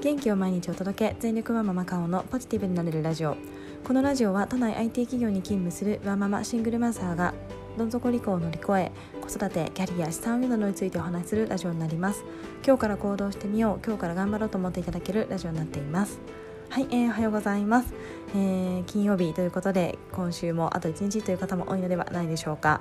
元気を毎日お届け全力ワンママカオのポジティブになれるラジオ。このラジオは都内 IT 企業に勤務するワンママシングルマザーがどん底離婚を乗り越え子育てキャリア資産運などについてお話しするラジオになります。今日から行動してみよう。今日から頑張ろうと思っていただけるラジオになっています。はい、えー、おはようございます、えー、金曜日ということで今週もあと1日という方も多いのではないでしょうか。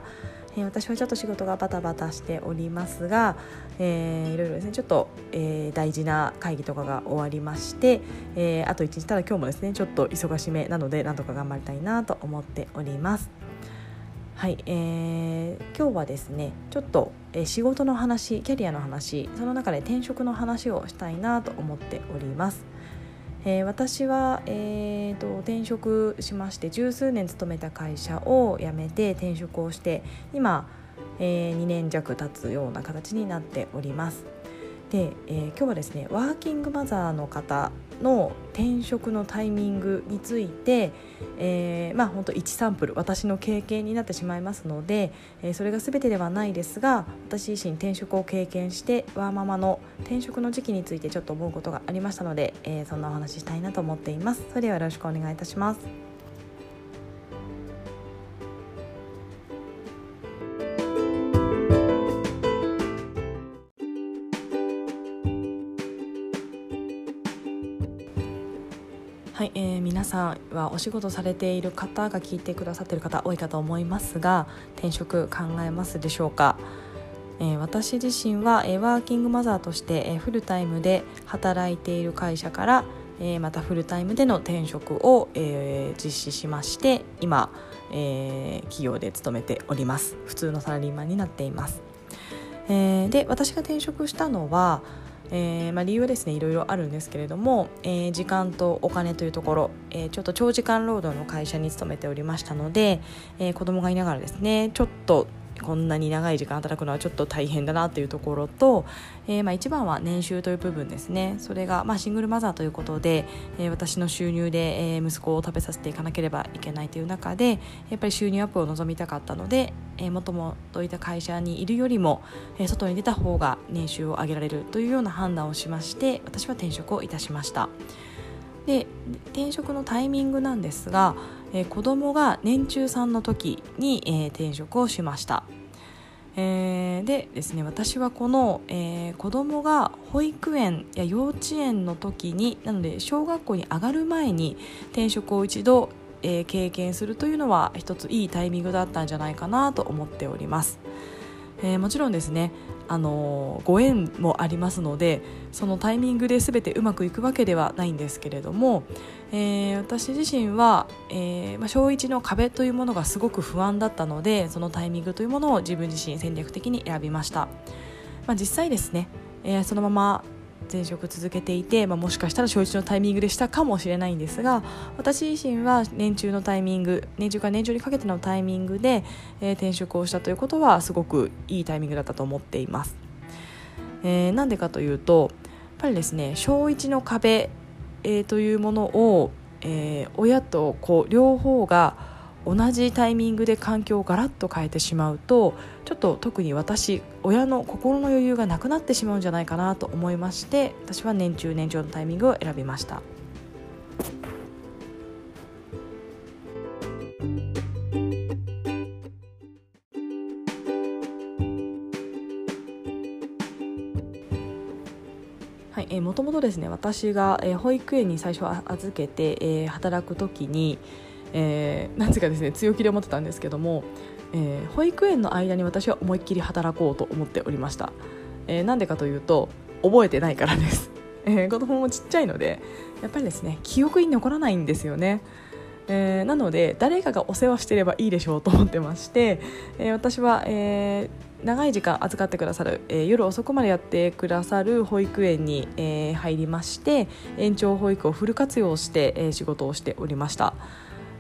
えー、私はちょっと仕事がバタバタしておりますが、えー、いろいろですねちょっと、えー、大事な会議とかが終わりまして、えー、あと1日ただ今日もですねちょっと忙しめなのでなんとか頑張りたいなと思っております。はい、えー、今日はですねちょっと、えー、仕事の話キャリアの話その中で転職の話をしたいなと思っております。えー、私は、えーと、転職しまして十数年勤めた会社を辞めて転職をして今、えー、2年弱経つような形になっております。で、えー、今日はですねワーキングマザーの方の転職のタイミングについて、えー、まあ本当1サンプル私の経験になってしまいますので、えー、それが全てではないですが私自身転職を経験してワーママの転職の時期についてちょっと思うことがありましたので、えー、そんなお話ししたいなと思っています。それではよろしくお願いいたします。はい、えー、皆さんはお仕事されている方が聞いてくださっている方多いかと思いますが転職考えますでしょうか、えー、私自身は、え、ワーキングマザーとして、えー、フルタイムで働いている会社から、えー、またフルタイムでの転職を、えー、実施しまして今、えー、企業で勤めております。普通のサラリーマンになっています、えー、で私が転職したのはえーまあ、理由はですねいろいろあるんですけれども、えー、時間とお金というところ、えー、ちょっと長時間労働の会社に勤めておりましたので、えー、子供がいながらですねちょっとこんなに長い時間働くのはちょっと大変だなというところと、えー、まあ一番は年収という部分ですねそれがまあシングルマザーということで、えー、私の収入で、え、息子を食べさせていかなければいけないという中でやっぱり収入アップを望みたかったので、えー、もともといた会社にいるよりも、え、外に出た方が年収を上げられるというような判断をしまして私は転職をいたしました。で転職のタイミングなんですが、えー、子供が年中さんの時に、えー、転職をしました。えー、でですね私はこの、えー、子供が保育園や幼稚園の時になので小学校に上がる前に転職を一度、えー、経験するというのは一ついいタイミングだったんじゃないかなと思っております。えー、もちろんですねあのご縁もありますのでそのタイミングで全てうまくいくわけではないんですけれども、えー、私自身は、えーまあ、小1の壁というものがすごく不安だったのでそのタイミングというものを自分自身戦略的に選びました、まあ、実際ですね、えー、そのまま前職続けていて、まあ、もしかしたら小1のタイミングでしたかもしれないんですが私自身は年中のタイミング年中から年中にかけてのタイミングで、えー、転職をしたということはすごくいいタイミングだったと思っています。えー、なんでかというとやっぱりですね小1の壁、えー、というものを、えー、親と子両方が同じタイミングで環境をガラッと変えてしまうとちょっと特に私親の心の余裕がなくなってしまうんじゃないかなと思いまして私は年中年長のタイミングを選びました。もともとですね私が、保育園に最初預けて、働く時に、えー、なぜかですね強気で思ってたんですけども、えー、保育園の間に私は思いっきり働こうと思っておりました、えー、なんでかというと覚えてないからです、えー、子供もちっちゃいのでやっぱりですね記憶に残らないんですよね。えー、なので誰かがお世話してればいいでしょうと思ってまして、えー、私は、えー、長い時間預かってくださる、えー、夜遅くまでやってくださる保育園に、えー、入りまして延長保育をフル活用して、えー、仕事をしておりました。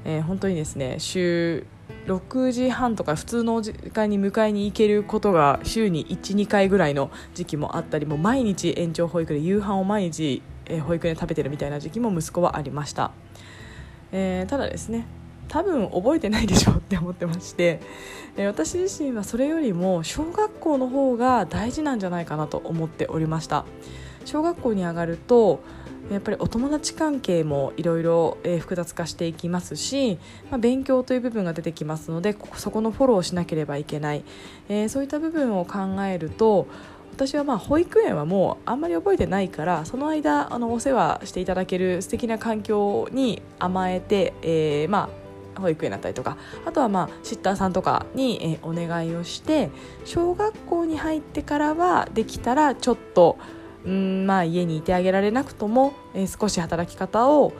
えー、本当にですね週6時半とか普通の時間に迎えに行けることが週に12回ぐらいの時期もあったりもう毎日延長保育で夕飯を毎日、え保育園で食べてるみたいな時期も息子はありました、えー、ただですね多分覚えてないでしょうって思ってまして、え、私自身はそれよりも小学校の方が大事なんじゃないかなと思っておりました。小学校に上がるとやっぱりお友達関係もいろいろ複雑化していきますし、まあ、勉強という部分が出てきますのでそこのフォローをしなければいけない、えー、そういった部分を考えると私はまあ保育園はもうあんまり覚えてないからその間あのお世話していただける素敵な環境に甘えて、えー、まあ保育園だったりとかあとはまあシッターさんとかに、えお願いをして小学校に入ってからはできたらちょっとんまあ家にいてあげられなくとも、えー、少し働き方を、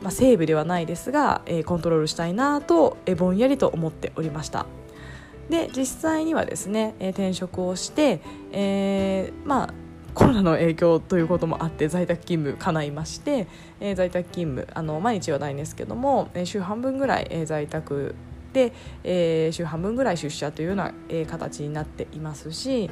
まあ、セーブではないですが、えー、コントロールしたいなと、えー、ぼんやりと思っておりました。で実際にはですね、えー、転職をして、えー、まあコロナの影響ということもあって在宅勤務叶いまして、えー、在宅勤務あの毎日はないんですけども、えー、週半分ぐらい、えー、在宅で、えー、週半分ぐらい出社というような、えー、形になっていますし、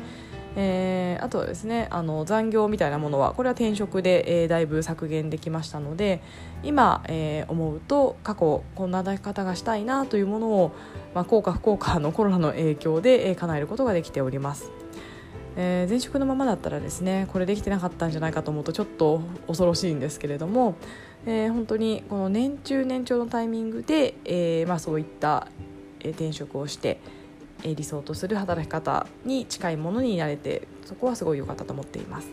えー、あとはですねあの残業みたいなものはこれは転職で、えー、だいぶ削減できましたので今、えー、思うと過去こんな働き方がしたいなというものを、まあ、効果不効果のコロナの影響で、えー、叶えることができております。えー、前職のままだったらですねこれできてなかったんじゃないかと思うとちょっと恐ろしいんですけれども、えー、本当にこの年中年長のタイミングで、えーまあ、そういった、転職をして、理想とする働き方に近いものになれてそこはすごい良かったと思っています。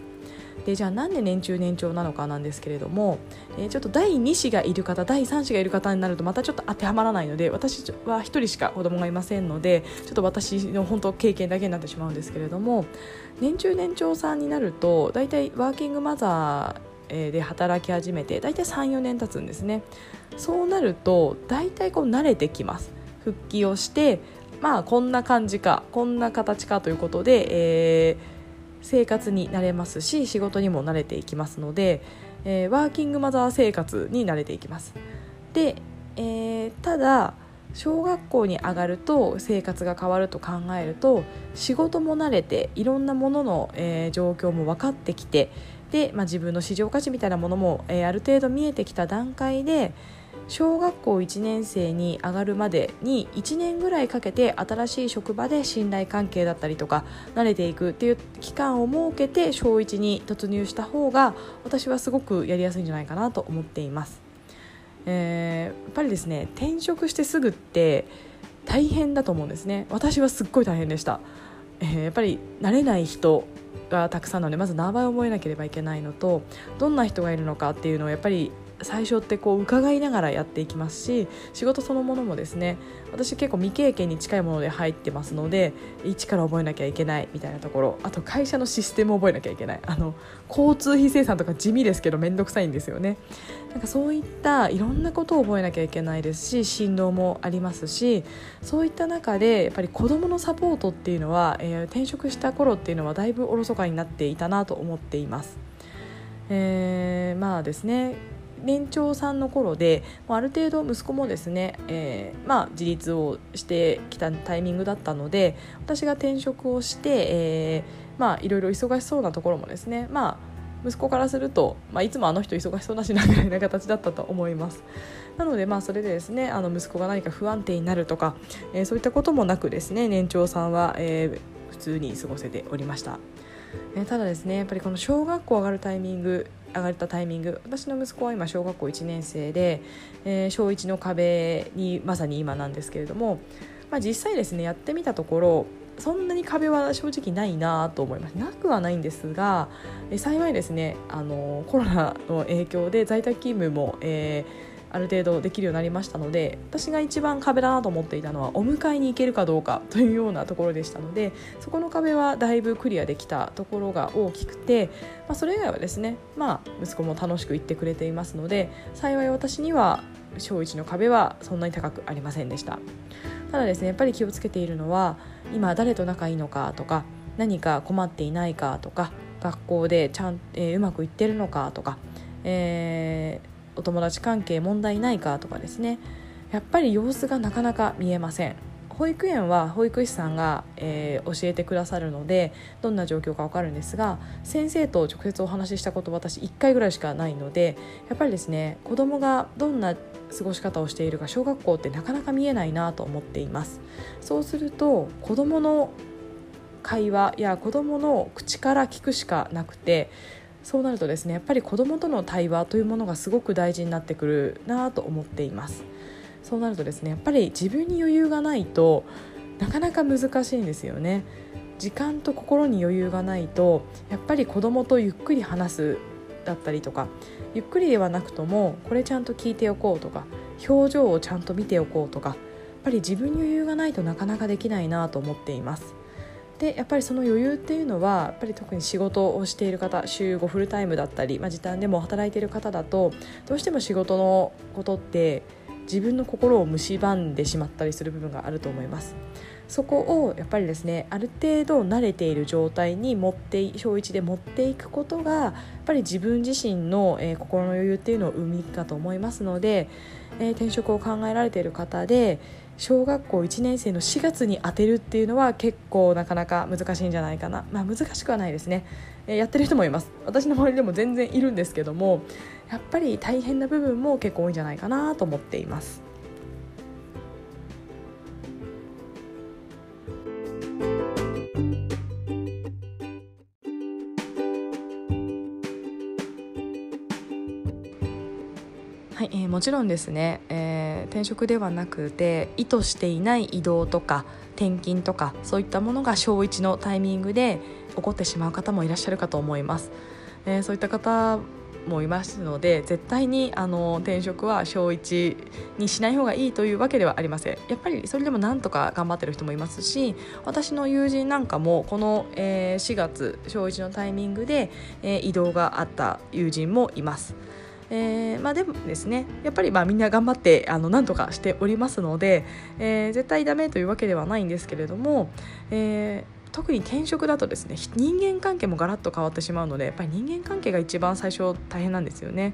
でじゃあなんで年中年長なのかなんですけれども、えー、ちょっと第2子がいる方第3子がいる方になるとまたちょっと当てはまらないので私は1人しか子供がいませんのでちょっと私の本当経験だけになってしまうんですけれども年中年長さんになると大体ワーキングマザーで働き始めて大体34年経つんですねそうなると大体こう慣れてきます復帰をしてまあこんな感じかこんな形かということで、えー、生活に慣れますし仕事にも慣れていきますので、えー、ワーキングマザー生活に慣れていきます。で、えー、ただ小学校に上がると生活が変わると考えると仕事も慣れていろんなものの、えー、状況も分かってきてで、まあ、自分の市場価値みたいなものも、えー、ある程度見えてきた段階で小学校1年生に上がるまでに1年ぐらいかけて新しい職場で信頼関係だったりとか慣れていくっていう期間を設けて小1に突入した方が私はすごくやりやすいんじゃないかなと思っています。えー、やっぱりですね転職してすぐって大変だと思うんですね私はすっごい大変でした、えー、やっぱり慣れない人がたくさんなのでまず名前を覚えなければいけないのとどんな人がいるのかっていうのをやっぱり最初ってこう伺いながらやっていきますし仕事そのものもですね私結構未経験に近いもので入ってますので一から覚えなきゃいけないみたいなところあと会社のシステムを覚えなきゃいけないあの交通費生産とか地味ですけど面倒くさいんですよねなんかそういったいろんなことを覚えなきゃいけないですし振動もありますしそういった中でやっぱり子どものサポートっていうのは、えー、転職した頃っていうのはだいぶおろそかになっていたなと思っています。えー、まあですね年長さんの頃である程度息子もですね、えー、まあ、自立をしてきたタイミングだったので私が転職をして、えー、まあ、いろいろ忙しそうなところもですね、まあ、息子からすると、まあ、いつもあの人忙しそうだしなぐらいな形だったと思います。なのでまあそれでですねあの息子が何か不安定になるとか、えー、そういったこともなくですね年長さんは、えー、普通に過ごせておりました、えー、ただですねやっぱりこの小学校上がるタイミング上がったタイミング私の息子は今小学校1年生で、えー、小1の壁にまさに今なんですけれども、まあ、実際ですねやってみたところそんなに壁は正直ないなと思います。なくはないんですが、え幸いですねあのコロナの影響で在宅勤務も、えーある程度できるようになりましたので私が一番壁だなと思っていたのはお迎えに行けるかどうかというようなところでしたのでそこの壁はだいぶクリアできたところが大きくて、まあ、それ以外はですね、まあ、息子も楽しく行ってくれていますので幸い私には小1の壁はそんなに高くありませんでした。ただですねやっぱり気をつけているのは今誰と仲いいのかとか何か困っていないかとか学校でちゃん、えー、うまくいってるのかとか、えー、お友達関係問題ないかとかですね。やっぱり様子がなかなか見えません。保育園は保育士さんが、えー、教えてくださるのでどんな状況か分かるんですが先生と直接お話ししたこと私1回ぐらいしかないのでやっぱりですね子供がどんな過ごし方をしているか小学校ってなかなか見えないなと思っています。そうすると子供の会話や子供の口から聞くしかなくてそうなるとですねやっぱり子どもとの対話というものがすごく大事になってくるなと思っています。そうなるとですねやっぱり自分に余裕がないとなかなか難しいんですよね。時間と心に余裕がないとやっぱり子どもとゆっくり話すだったりとかゆっくりではなくともこれちゃんと聞いておこうとか表情をちゃんと見ておこうとかやっぱり自分に余裕がないとなかなかできないなと思っています。でやっぱりその余裕っていうのはやっぱり特に仕事をしている方週5フルタイムだったり、まあ、時短でも働いている方だとどうしても仕事のことって自分の心を蝕んでしまったりする部分があると思います。そこをやっぱりですねある程度慣れている状態に持って小1で持っていくことがやっぱり自分自身の、えー、心の余裕っていうのを生みかと思いますので、えー、転職を考えられている方で小学校1年生の4月に当てるっていうのは結構なかなか難しいんじゃないかな、まあ、難しくはないですね、えー、やってる人もいます。私の周りでも全然いるんですけどもやっぱり大変な部分も結構多いんじゃないかなと思っています。もちろんですね、えー、転職ではなくて意図していない移動とか転勤とかそういったものが小1のタイミングで起こってしまう方もいらっしゃるかと思います。えー、そういった方もいますので絶対にあの転職は小1にしない方がいいというわけではありませんやっぱりそれでもなんとか頑張ってる人もいますし私の友人なんかもこの、えー、4月小1のタイミングで、えー、移動があった友人もいます。えー、まあ、でもですねやっぱりまあみんな頑張ってあのなんとかしておりますので、えー、絶対ダメというわけではないんですけれども、えー特に転職だとですね人間関係もガラッと変わってしまうのでやっぱり人間関係が一番最初大変なんですよね、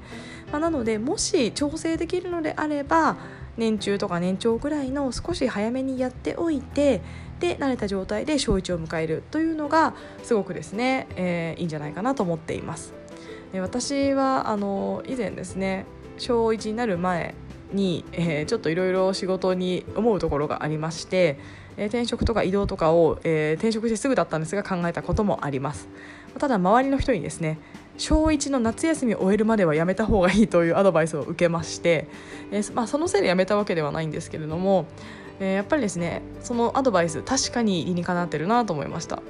まあ、なのでもし調整できるのであれば年中とか年長ぐらいの少し早めにやっておいてで慣れた状態で小1を迎えるというのがすごくですね、えー、いいんじゃないかなと思っています。私はあの以前ですね小1になる前に、えー、ちょっといろいろ仕事に思うところがありまして、えー、転職とか移動とかを、えー、転職してすぐだったんですが考えたこともあります。ただ周りの人にですね小1の夏休みを終えるまではやめた方がいいというアドバイスを受けまして、えーまあ、そのせいでやめたわけではないんですけれども、え、やっぱりですねそのアドバイス確かに理にかなってるなと思いました、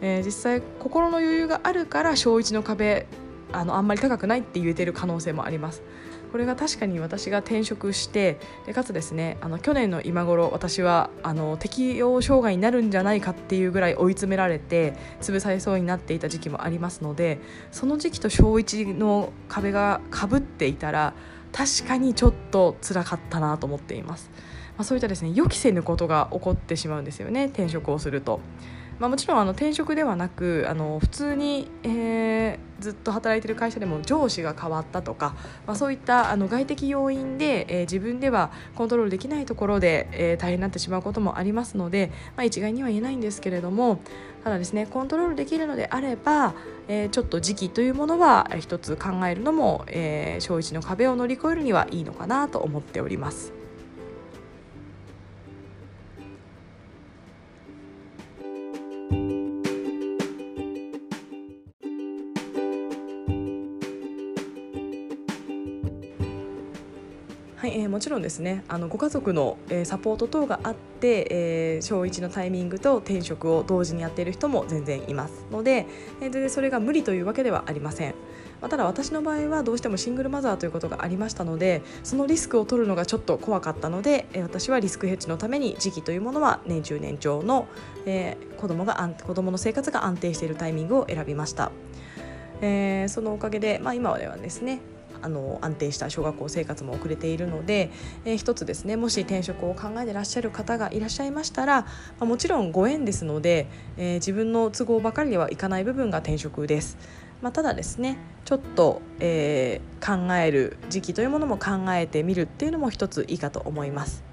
え、実際心の余裕があるから小1の壁あのあんまり高くないって言えてる可能性もありますこれが確かに私が転職してでかつですねあの去年の今頃私はあの適応障害になるんじゃないかっていうぐらい追い詰められて潰されそうになっていた時期もありますのでその時期と小1の壁がかぶっていたら確かにちょっと辛かったなと思っています、まあ、そういったですね予期せぬことが起こってしまうんですよね転職をすると。まあ、もちろんあの転職ではなくあの普通に、えー、ずっと働いてる会社でも上司が変わったとか、まあ、そういったあの外的要因で、えー、自分ではコントロールできないところで、えー、大変になってしまうこともありますので、まあ、一概には言えないんですけれどもただですねコントロールできるのであれば、えー、ちょっと時期というものは一つ考えるのも、えー、小1の壁を乗り越えるにはいいのかなと思っております。もちろんですねあのご家族の、え、サポート等があって、えー、小1のタイミングと転職を同時にやっている人も全然いますので、えー、全然それが無理というわけではありません。まあ、ただ私の場合はどうしてもシングルマザーということがありましたのでそのリスクを取るのがちょっと怖かったので、えー、私はリスクヘッジのために時期というものは年中年長の、えー、子供が子供の生活が安定しているタイミングを選びました。えー、そのおかげで、まあ、今ではですねあの安定した小学校生活も送れているので、えー、一つですねもし転職を考えてらっしゃる方がいらっしゃいましたら、まあ、もちろんご縁ですので、えー、自分の都合ばかりではいかない部分が転職です。まあ、ただですねちょっと、えー、考える時期というものも考えてみるっていうのも一ついいかと思います。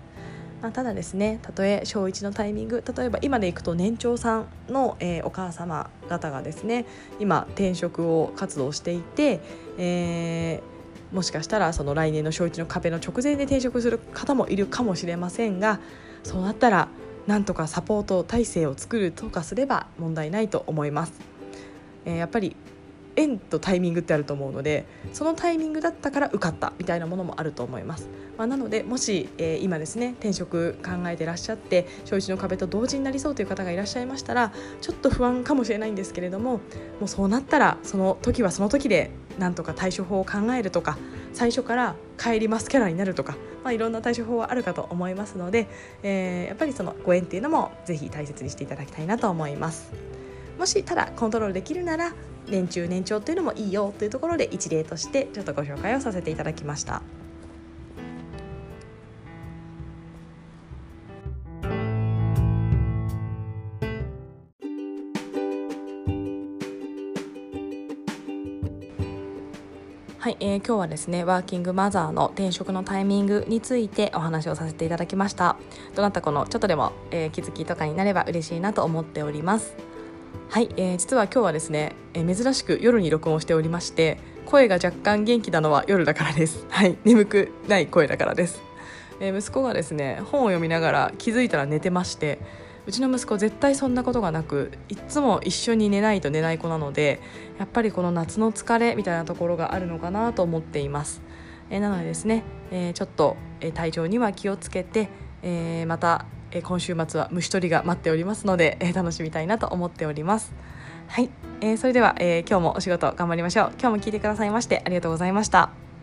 まあ、ただですねたとえ小1のタイミング例えば今でいくと年長さんの、えー、お母様方がですね今転職を活動していて、えーもしかしたらその来年の小1の壁の直前で転職する方もいるかもしれませんがそうなったらなんとかサポート体制を作るとかすれば問題ないと思います。えー、やっぱり縁とタイミングってあると思うのでそのタイミングだったから受かったみたいなものもあると思います、まあ、なのでもし、えー、今ですね転職考えてらっしゃって小1の壁と同時になりそうという方がいらっしゃいましたらちょっと不安かもしれないんですけれどももうそうなったらその時はその時でなんとか対処法を考えるとか最初から帰りますキャラになるとか、まあ、いろんな対処法はあるかと思いますので、えー、やっぱりそのご縁っていうのもぜひ大切にしていただきたいなと思います。もしただコントロールできるなら年中年長っていうのもいいよというところで一例としてちょっとご紹介をさせていただきました。はい、えー、今日はですねワーキングマザーの転職のタイミングについてお話をさせていただきましたどなたこのちょっとでも、えー、気づきとかになれば嬉しいなと思っておりますはい、えー、実は今日はですね、えー、珍しく夜に録音しておりまして声が若干元気なのは夜だからです。はい眠くない声だからです、えー、息子がですね本を読みながら気づいたら寝てましてうちの息子絶対そんなことがなくいつも一緒に寝ないと寝ない子なのでやっぱりこの夏の疲れみたいなところがあるのかなと思っています、えー、なのでですね、えー、ちょっと、えー、体調には気をつけて、えー、また、えー、今週末は虫取りが待っておりますので、えー、楽しみたいなと思っております。はい、えー、それでは、えー、今日もお仕事頑張りましょう。今日も聞いてくださいましてありがとうございました。